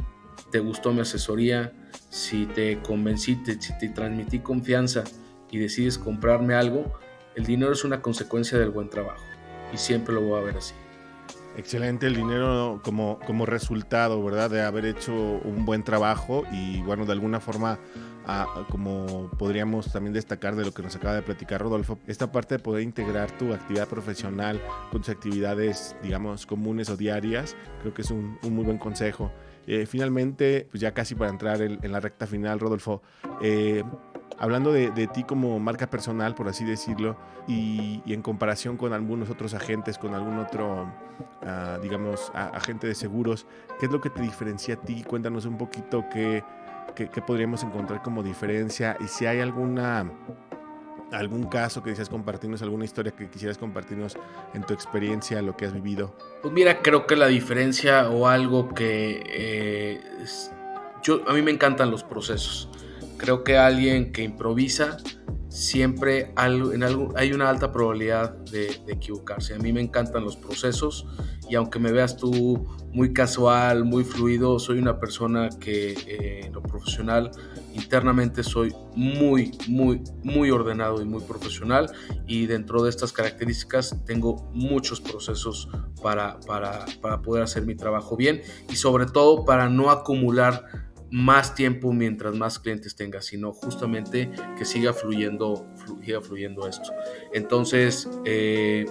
te gustó mi asesoría, si te convencí, si te transmití confianza y decides comprarme algo, el dinero es una consecuencia del buen trabajo y siempre lo voy a ver así. Excelente el dinero como, como resultado, ¿verdad? De haber hecho un buen trabajo y bueno, de alguna forma, como podríamos también destacar de lo que nos acaba de platicar Rodolfo, esta parte de poder integrar tu actividad profesional con tus actividades, digamos, comunes o diarias, creo que es un, muy buen consejo. Eh, finalmente, pues ya casi para entrar en, la recta final, Rodolfo, eh, hablando de, ti como marca personal, por así decirlo, y, en comparación con algunos otros agentes, con algún otro, ah, digamos, agente de seguros, ¿qué es lo que te diferencia a ti? Cuéntanos un poquito qué, podríamos encontrar como diferencia y si hay alguna algún caso que quisieras compartirnos, alguna historia que quisieras compartirnos en tu experiencia, lo que has vivido. Pues mira, creo que la diferencia o algo que eh, yo a mí me encantan los procesos. Creo que alguien que improvisa siempre en algo, hay una alta probabilidad de, equivocarse. A mí me encantan los procesos y aunque me veas tú muy casual, muy fluido, soy una persona que eh, en lo profesional internamente soy muy, muy, muy ordenado y muy profesional y dentro de estas características tengo muchos procesos para, para, para poder hacer mi trabajo bien y sobre todo para no acumular más tiempo mientras más clientes tengas, sino justamente que siga fluyendo, siga fluyendo esto. Entonces, eh,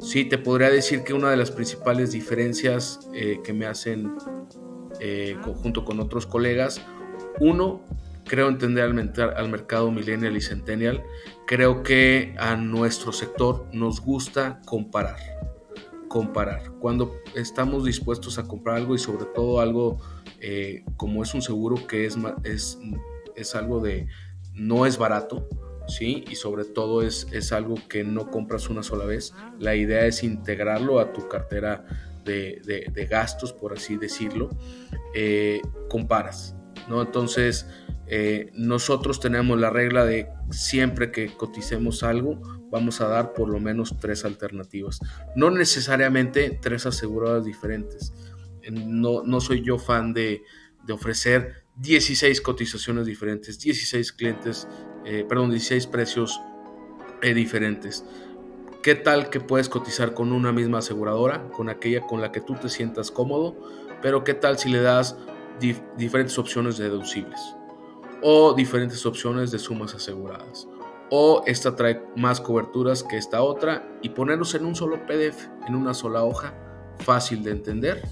sí, te podría decir que una de las principales diferencias eh, que me hacen eh, junto con otros colegas, uno, creo entender al, al mercado millennial y centennial, creo que a nuestro sector nos gusta comparar comparar. Cuando estamos dispuestos a comprar algo y sobre todo algo eh, como es un seguro que es, es, es algo de no es barato, ¿sí? Y sobre todo es, es algo que no compras una sola vez. La idea es integrarlo a tu cartera de, de, gastos, por así decirlo. Eh, comparas, ¿no? Entonces, eh, nosotros tenemos la regla de siempre que coticemos algo, vamos a dar por lo menos tres alternativas. No necesariamente tres aseguradoras diferentes no, no soy yo fan de, ofrecer 16 cotizaciones diferentes, 16 clientes, eh, perdón, 16 precios eh, diferentes. ¿Qué tal que puedes cotizar con una misma aseguradora, con aquella con la que tú te sientas cómodo? Pero ¿qué tal si le das diferentes opciones de deducibles? O diferentes opciones de sumas aseguradas. O esta trae más coberturas que esta otra y ponerlos en un solo PDF, en una sola hoja, fácil de entender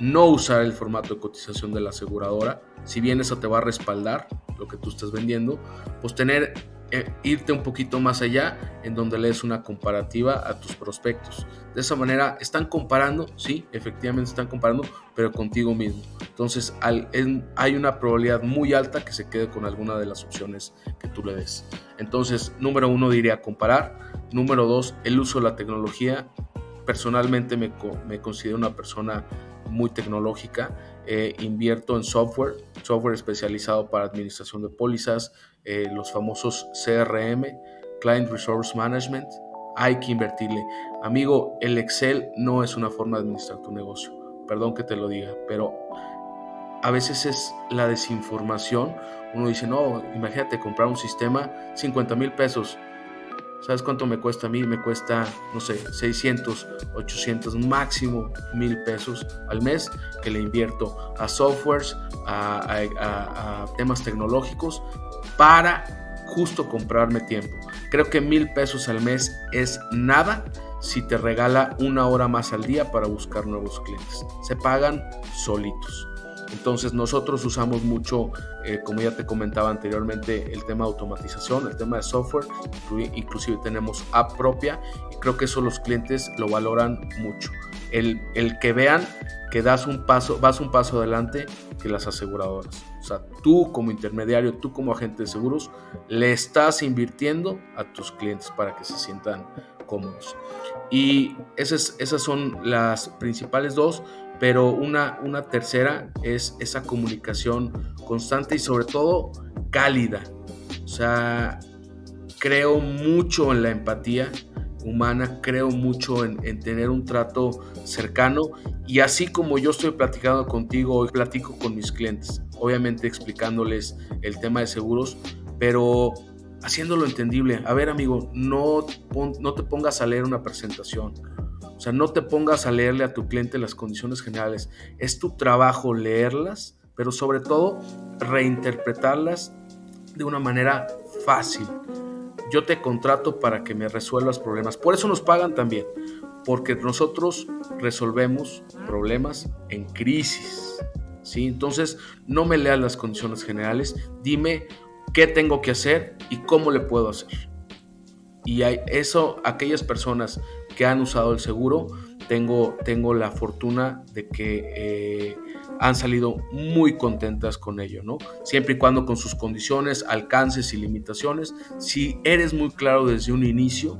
no usar el formato de cotización de la aseguradora, si bien eso te va a respaldar lo que tú estás vendiendo, pues tener, eh, irte un poquito más allá en donde lees una comparativa a tus prospectos. De esa manera están comparando, sí, efectivamente están comparando, pero contigo mismo. Entonces hay una probabilidad muy alta que se quede con alguna de las opciones que tú le des. Entonces, número uno diría comparar. Número dos, el uso de la tecnología. Personalmente me, me considero una persona muy tecnológica. Eh, invierto en software, software especializado para administración de pólizas, eh, los famosos CRM, Client Resource Management. Hay que invertirle. Amigo, el Excel no es una forma de administrar tu negocio. Perdón que te lo diga, pero a veces es la desinformación. Uno dice, no, imagínate comprar un sistema, 50 mil pesos. ¿Sabes cuánto me cuesta a mí? Me cuesta, no sé, 600, 800, máximo mil pesos al mes que le invierto a softwares, a, temas tecnológicos para justo comprarme tiempo. Creo que mil pesos al mes es nada si te regala una hora más al día para buscar nuevos clientes. Se pagan solitos. Entonces nosotros usamos mucho, eh, como ya te comentaba anteriormente, el tema de automatización, el tema de software, inclusive tenemos app propia y creo que eso los clientes lo valoran mucho. El, que vean que das un paso, vas un paso adelante que las aseguradoras. O sea, tú como intermediario, tú como agente de seguros, le estás invirtiendo a tus clientes para que se sientan cómodos. Y esas son las principales dos pero una, una tercera es esa comunicación constante y sobre todo cálida. O sea, creo mucho en la empatía humana, creo mucho en, tener un trato cercano y así como yo estoy platicando contigo, hoy platico con mis clientes, obviamente explicándoles el tema de seguros, pero haciéndolo entendible. A ver amigo, no, no te pongas a leer una presentación o sea, no te pongas a leerle a tu cliente las condiciones generales. Es tu trabajo leerlas, pero sobre todo reinterpretarlas de una manera fácil. Yo te contrato para que me resuelvas problemas. Por eso nos pagan también, porque nosotros resolvemos problemas en crisis. ¿sí? Entonces, no me leas las condiciones generales, dime qué tengo que hacer y cómo le puedo hacer. Y eso, aquellas personas que han usado el seguro, tengo, tengo la fortuna de que eh, han salido muy contentas con ello, ¿no? Siempre y cuando con sus condiciones, alcances y limitaciones. Si eres muy claro desde un inicio,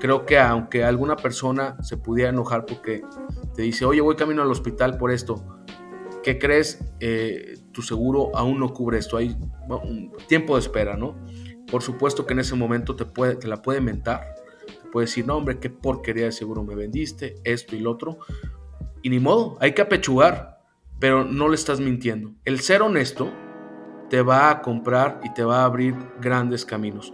creo que aunque alguna persona se pudiera enojar porque te dice, oye, voy camino al hospital por esto, ¿qué crees? Eh, tu seguro aún no cubre esto, hay tiempo de espera, ¿no? Por supuesto que en ese momento te, puede, te la puede mentar, puede decir, no, hombre, qué porquería de seguro me vendiste, esto y lo otro. Y ni modo, hay que apechugar, pero no le estás mintiendo. El ser honesto te va a comprar y te va a abrir grandes caminos.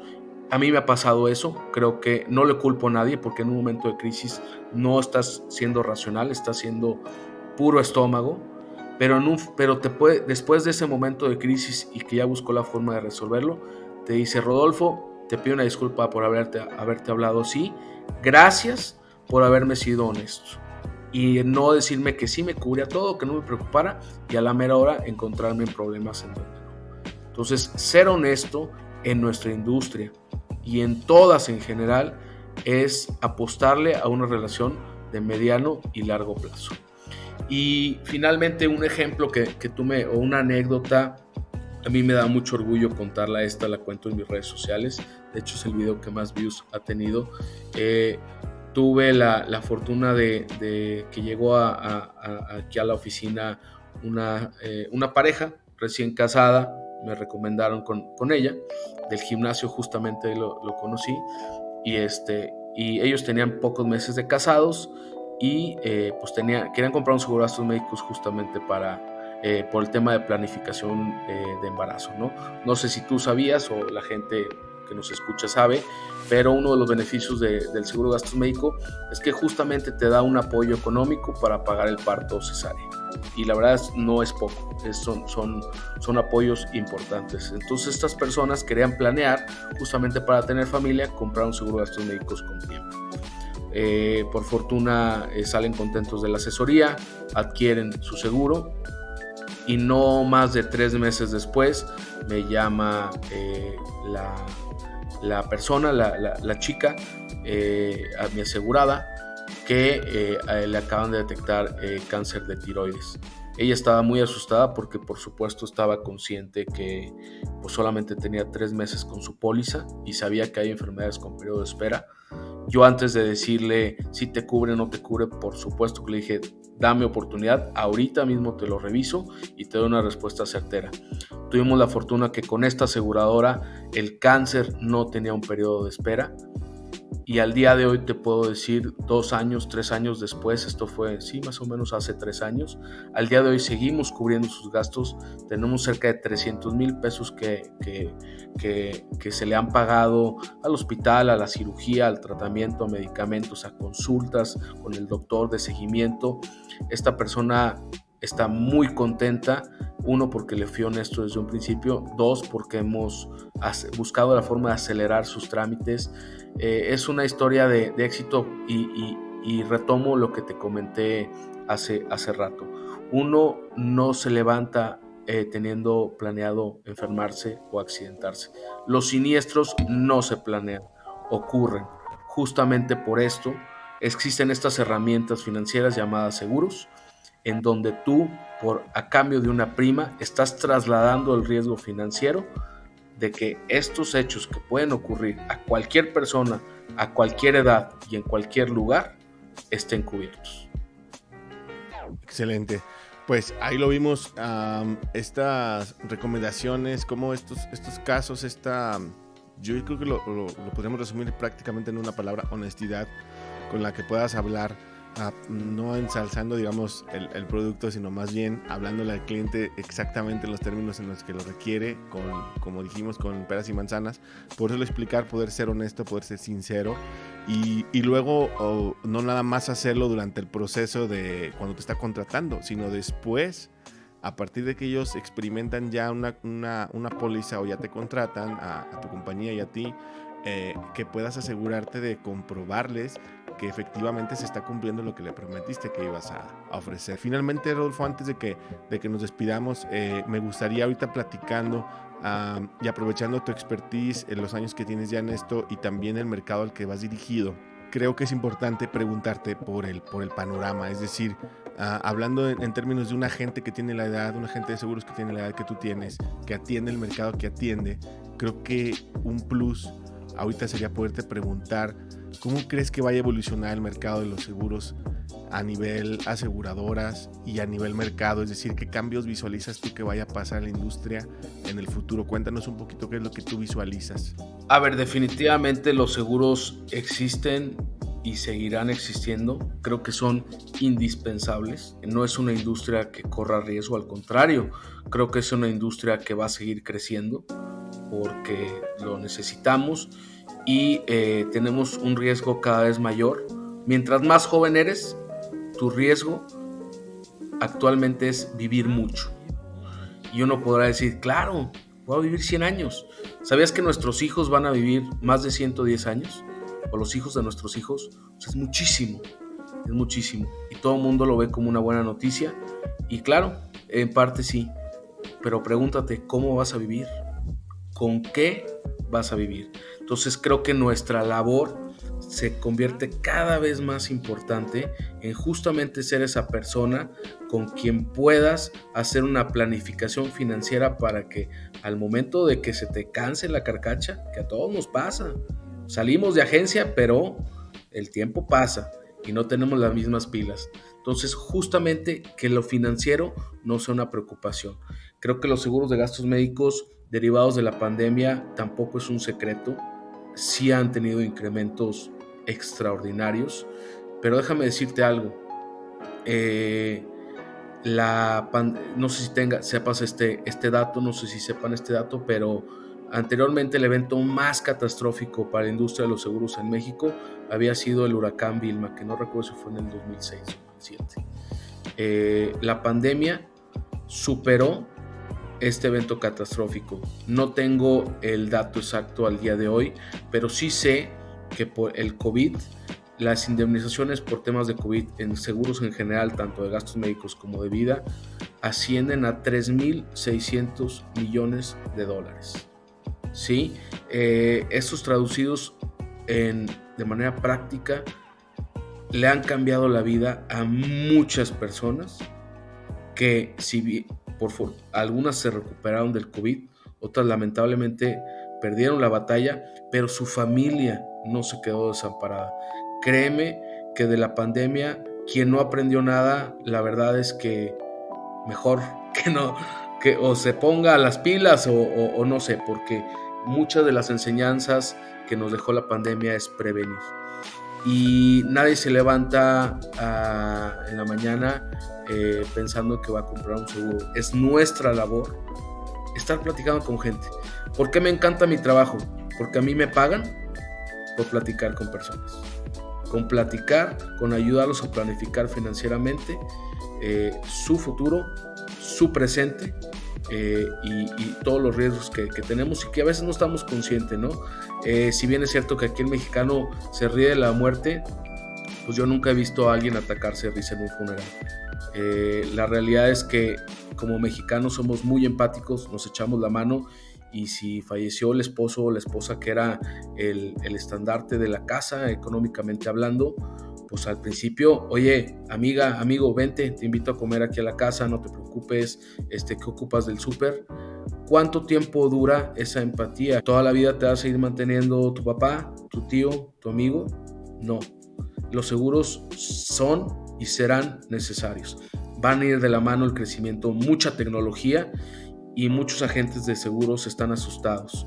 A mí me ha pasado eso, creo que no le culpo a nadie porque en un momento de crisis no estás siendo racional, estás siendo puro estómago, pero, pero te puede, después de ese momento de crisis y que ya buscó la forma de resolverlo, te dice, Rodolfo, te pido una disculpa por haberte, haberte hablado así. Gracias por haberme sido honesto. Y no decirme que sí me cubría todo, que no me preocupara y a la mera hora encontrarme en problemas en donde no. Entonces, ser honesto en nuestra industria y en todas en general es apostarle a una relación de mediano y largo plazo. Y finalmente un ejemplo que, que tú me, o una anécdota, a mí me da mucho orgullo contarla esta, la cuento en mis redes sociales de hecho es el video que más views ha tenido. Eh, tuve la, fortuna de, que llegó aquí a la oficina una, eh, una, pareja recién casada, me recomendaron con, ella, del gimnasio justamente lo, conocí, y, este, y ellos tenían pocos meses de casados y eh, pues tenía, querían comprar un seguro de gastos médicos justamente para, por el tema de planificación de embarazo, ¿no? No sé si tú sabías o la gente nos escucha sabe, pero uno de los beneficios del seguro de gastos médico es que justamente te da un apoyo económico para pagar el parto cesárea. Y la verdad no es poco, son, son, son apoyos importantes. Entonces estas personas querían planear justamente para tener familia, comprar un seguro de gastos médicos con tiempo. Eh, por fortuna eh, salen contentos de la asesoría, adquieren su seguro y no más de tres meses después me llama eh, la, la persona, la, chica, eh, a mi asegurada, que eh, le acaban de detectar eh, cáncer de tiroides. Ella estaba muy asustada porque por supuesto estaba consciente que pues, solamente tenía tres meses con su póliza y sabía que hay enfermedades con periodo de espera. Yo antes de decirle si te cubre o no te cubre, por supuesto que le dije, dame oportunidad, ahorita mismo te lo reviso y te doy una respuesta certera. Tuvimos la fortuna que con esta aseguradora el cáncer no tenía un periodo de espera y al día de hoy te puedo decir, dos años, tres años después, esto fue, sí, más o menos hace tres años, al día de hoy seguimos cubriendo sus gastos, tenemos cerca de 300 mil pesos que, que, que, se le han pagado al hospital, a la cirugía, al tratamiento, a medicamentos, a consultas con el doctor de seguimiento. Esta persona está muy contenta, uno porque le fui honesto desde un principio, dos porque hemos buscado la forma de acelerar sus trámites. Eh, es una historia de, éxito y, retomo lo que te comenté hace, hace rato. Uno no se levanta eh, teniendo planeado enfermarse o accidentarse. Los siniestros no se planean, ocurren. Justamente por esto existen estas herramientas financieras llamadas seguros en donde tú, por a cambio de una prima, estás trasladando el riesgo financiero de que estos hechos que pueden ocurrir a cualquier persona, a cualquier edad y en cualquier lugar, estén cubiertos. Excelente. Pues ahí lo vimos, estas recomendaciones, como estos, estos casos, esta, yo creo que lo, lo podemos resumir prácticamente en una palabra, honestidad, con la que puedas hablar no ensalzando, digamos, el, producto, sino más bien hablándole al cliente exactamente los términos en los que lo requiere, con, como dijimos, con peras y manzanas, poderlo explicar, poder ser honesto, poder ser sincero y, y luego no nada más hacerlo durante el proceso de cuando te está contratando, sino después a partir de que ellos experimentan ya una, una, una póliza o ya te contratan a, a tu compañía y a ti, eh, que puedas asegurarte de comprobarles que efectivamente se está cumpliendo lo que le prometiste que ibas a, ofrecer. Finalmente, Rodolfo, antes de que, de que nos despidamos, eh, me gustaría ahorita platicando y aprovechando tu expertise en los años que tienes ya en esto y también el mercado al que vas dirigido, creo que es importante preguntarte por el, por el panorama, es decir, hablando en, términos de un agente que tiene la edad, un agente de seguros que tiene la edad que tú tienes, que atiende el mercado que atiende, creo que un plus ahorita sería poderte preguntar cómo crees que vaya a evolucionar el mercado de los seguros a nivel aseguradoras y a nivel mercado, es decir, qué cambios visualizas tú que vaya a pasar en la industria en el futuro. Cuéntanos un poquito qué es lo que tú visualizas. A ver, definitivamente los seguros existen y seguirán existiendo. Creo que son indispensables. No es una industria que corra riesgo, al contrario, creo que es una industria que va a seguir creciendo porque lo necesitamos y eh, tenemos un riesgo cada vez mayor. Mientras más joven eres, tu riesgo actualmente es vivir mucho. Y uno podrá decir, claro, voy a vivir 100 años. ¿Sabías que nuestros hijos van a vivir más de 110 años? O los hijos de nuestros hijos. es muchísimo, es muchísimo. Y todo el mundo lo ve como una buena noticia. Y claro, en parte sí. Pero pregúntate, ¿cómo vas a vivir? Con qué vas a vivir. Entonces creo que nuestra labor se convierte cada vez más importante en justamente ser esa persona con quien puedas hacer una planificación financiera para que al momento de que se te canse la carcacha, que a todos nos pasa, salimos de agencia, pero el tiempo pasa y no tenemos las mismas pilas. Entonces, justamente que lo financiero no sea una preocupación. Creo que los seguros de gastos médicos derivados de la pandemia tampoco es un secreto. Sí han tenido incrementos extraordinarios, pero déjame decirte algo. Eh, la no sé si tenga, sepas este, este dato, no sé si sepan este dato, pero anteriormente el evento más catastrófico para la industria de los seguros en México había sido el huracán Vilma, que no recuerdo si fue en el 2006 o 2007. Eh, la pandemia superó este evento catastrófico. No tengo el dato exacto al día de hoy, pero sí sé que por el COVID, las indemnizaciones por temas de COVID en seguros en general, tanto de gastos médicos como de vida, ascienden a 3.600 millones de dólares. ¿Sí? Eh, estos traducidos en, de manera práctica le han cambiado la vida a muchas personas que si por algunas se recuperaron del COVID, otras lamentablemente perdieron la batalla, pero su familia no se quedó desamparada. Créeme que de la pandemia, quien no aprendió nada, la verdad es que mejor que no, que o se ponga las pilas o, no sé, porque muchas de las enseñanzas que nos dejó la pandemia es prevenir. Y nadie se levanta ah, en la mañana eh, pensando que va a comprar un seguro. Es nuestra labor estar platicando con gente. ¿Por qué me encanta mi trabajo? Porque a mí me pagan por platicar con personas. Con platicar, con ayudarlos a planificar financieramente eh, su futuro, su presente eh, y, todos los riesgos que, tenemos y que a veces no estamos conscientes, ¿no? Eh, si bien es cierto que aquí el mexicano se ríe de la muerte, pues yo nunca he visto a alguien atacarse risa en un funeral. la realidad es que como mexicanos somos muy empáticos, nos echamos la mano y si falleció el esposo o la esposa que era el, estandarte de la casa, económicamente hablando, pues al principio, oye, amiga, amigo, vente, te invito a comer aquí a la casa, no te preocupes, este, ¿qué ocupas del súper? ¿Cuánto tiempo dura esa empatía? ¿Toda la vida te vas a ir manteniendo tu papá, tu tío, tu amigo? No. Los seguros son y serán necesarios. Van a ir de la mano el crecimiento, mucha tecnología y muchos agentes de seguros están asustados,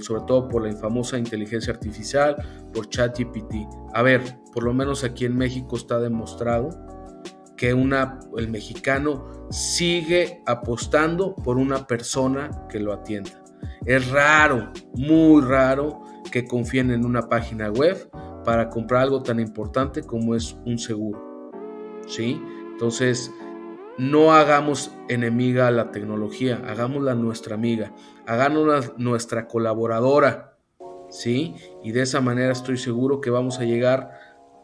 sobre todo por la famosa inteligencia artificial, por ChatGPT. A ver, por lo menos aquí en México está demostrado que una, el mexicano sigue apostando por una persona que lo atienda. Es raro, muy raro que confíen en una página web para comprar algo tan importante como es un seguro. ¿Sí? Entonces, no hagamos enemiga a la tecnología, hagámosla nuestra amiga, hagámosla nuestra colaboradora, ¿sí? Y de esa manera estoy seguro que vamos a llegar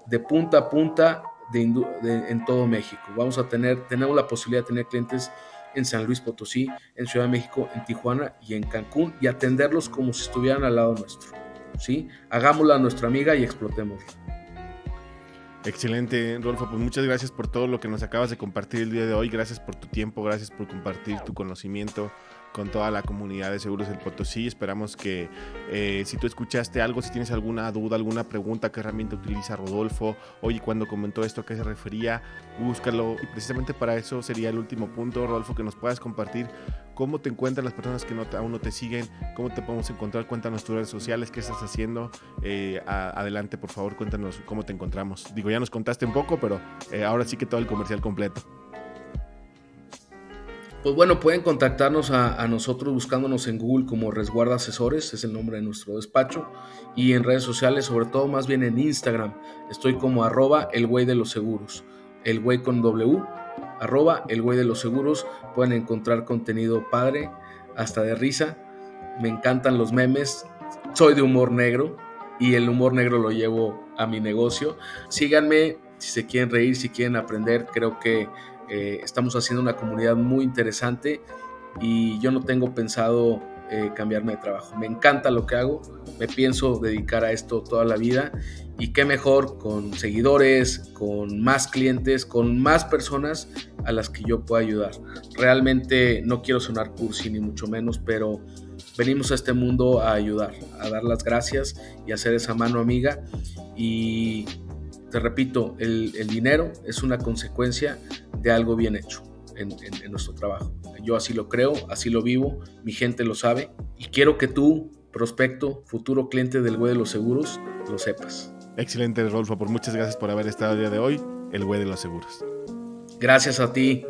de punta a punta en todo México. Vamos a tener, tenemos la posibilidad de tener clientes en San Luis Potosí, en Ciudad de México, en Tijuana y en Cancún y atenderlos como si estuvieran al lado nuestro, ¿sí? Hagámosla nuestra amiga y explotémosla. Excelente, Rolfo. Pues muchas gracias por todo lo que nos acabas de compartir el día de hoy. Gracias por tu tiempo, gracias por compartir tu conocimiento con toda la comunidad de Seguros del Potosí. Esperamos que eh, si tú escuchaste algo, si tienes alguna duda, alguna pregunta, qué herramienta utiliza Rodolfo, oye, cuando comentó esto, a qué se refería, búscalo. Y precisamente para eso sería el último punto, Rodolfo, que nos puedas compartir cómo te encuentran las personas que no aún no te siguen, cómo te podemos encontrar, cuéntanos tus redes sociales, qué estás haciendo. Eh, adelante, por favor, cuéntanos cómo te encontramos. Digo, ya nos contaste un poco, pero eh, ahora sí que todo el comercial completo. Pues bueno, pueden contactarnos a, nosotros buscándonos en Google como Resguarda Asesores, es el nombre de nuestro despacho, y en redes sociales, sobre todo más bien en Instagram, estoy como arroba el güey de los seguros, el güey con W, arroba el güey de los seguros, pueden encontrar contenido padre, hasta de risa, me encantan los memes, soy de humor negro y el humor negro lo llevo a mi negocio. Síganme si se quieren reír, si quieren aprender, creo que eh, estamos haciendo una comunidad muy interesante y yo no tengo pensado eh, cambiarme de trabajo. Me encanta lo que hago, me pienso dedicar a esto toda la vida y qué mejor con seguidores, con más clientes, con más personas a las que yo pueda ayudar. Realmente no quiero sonar cursi ni mucho menos, pero venimos a este mundo a ayudar, a dar las gracias y a hacer esa mano amiga y te repito, el, dinero es una consecuencia de algo bien hecho en, nuestro trabajo. Yo así lo creo, así lo vivo, mi gente lo sabe y quiero que tú, prospecto, futuro cliente del Güey de los Seguros, lo sepas. Excelente, Rolfo. Por muchas gracias por haber estado el día de hoy, el Güey de los Seguros. Gracias a ti.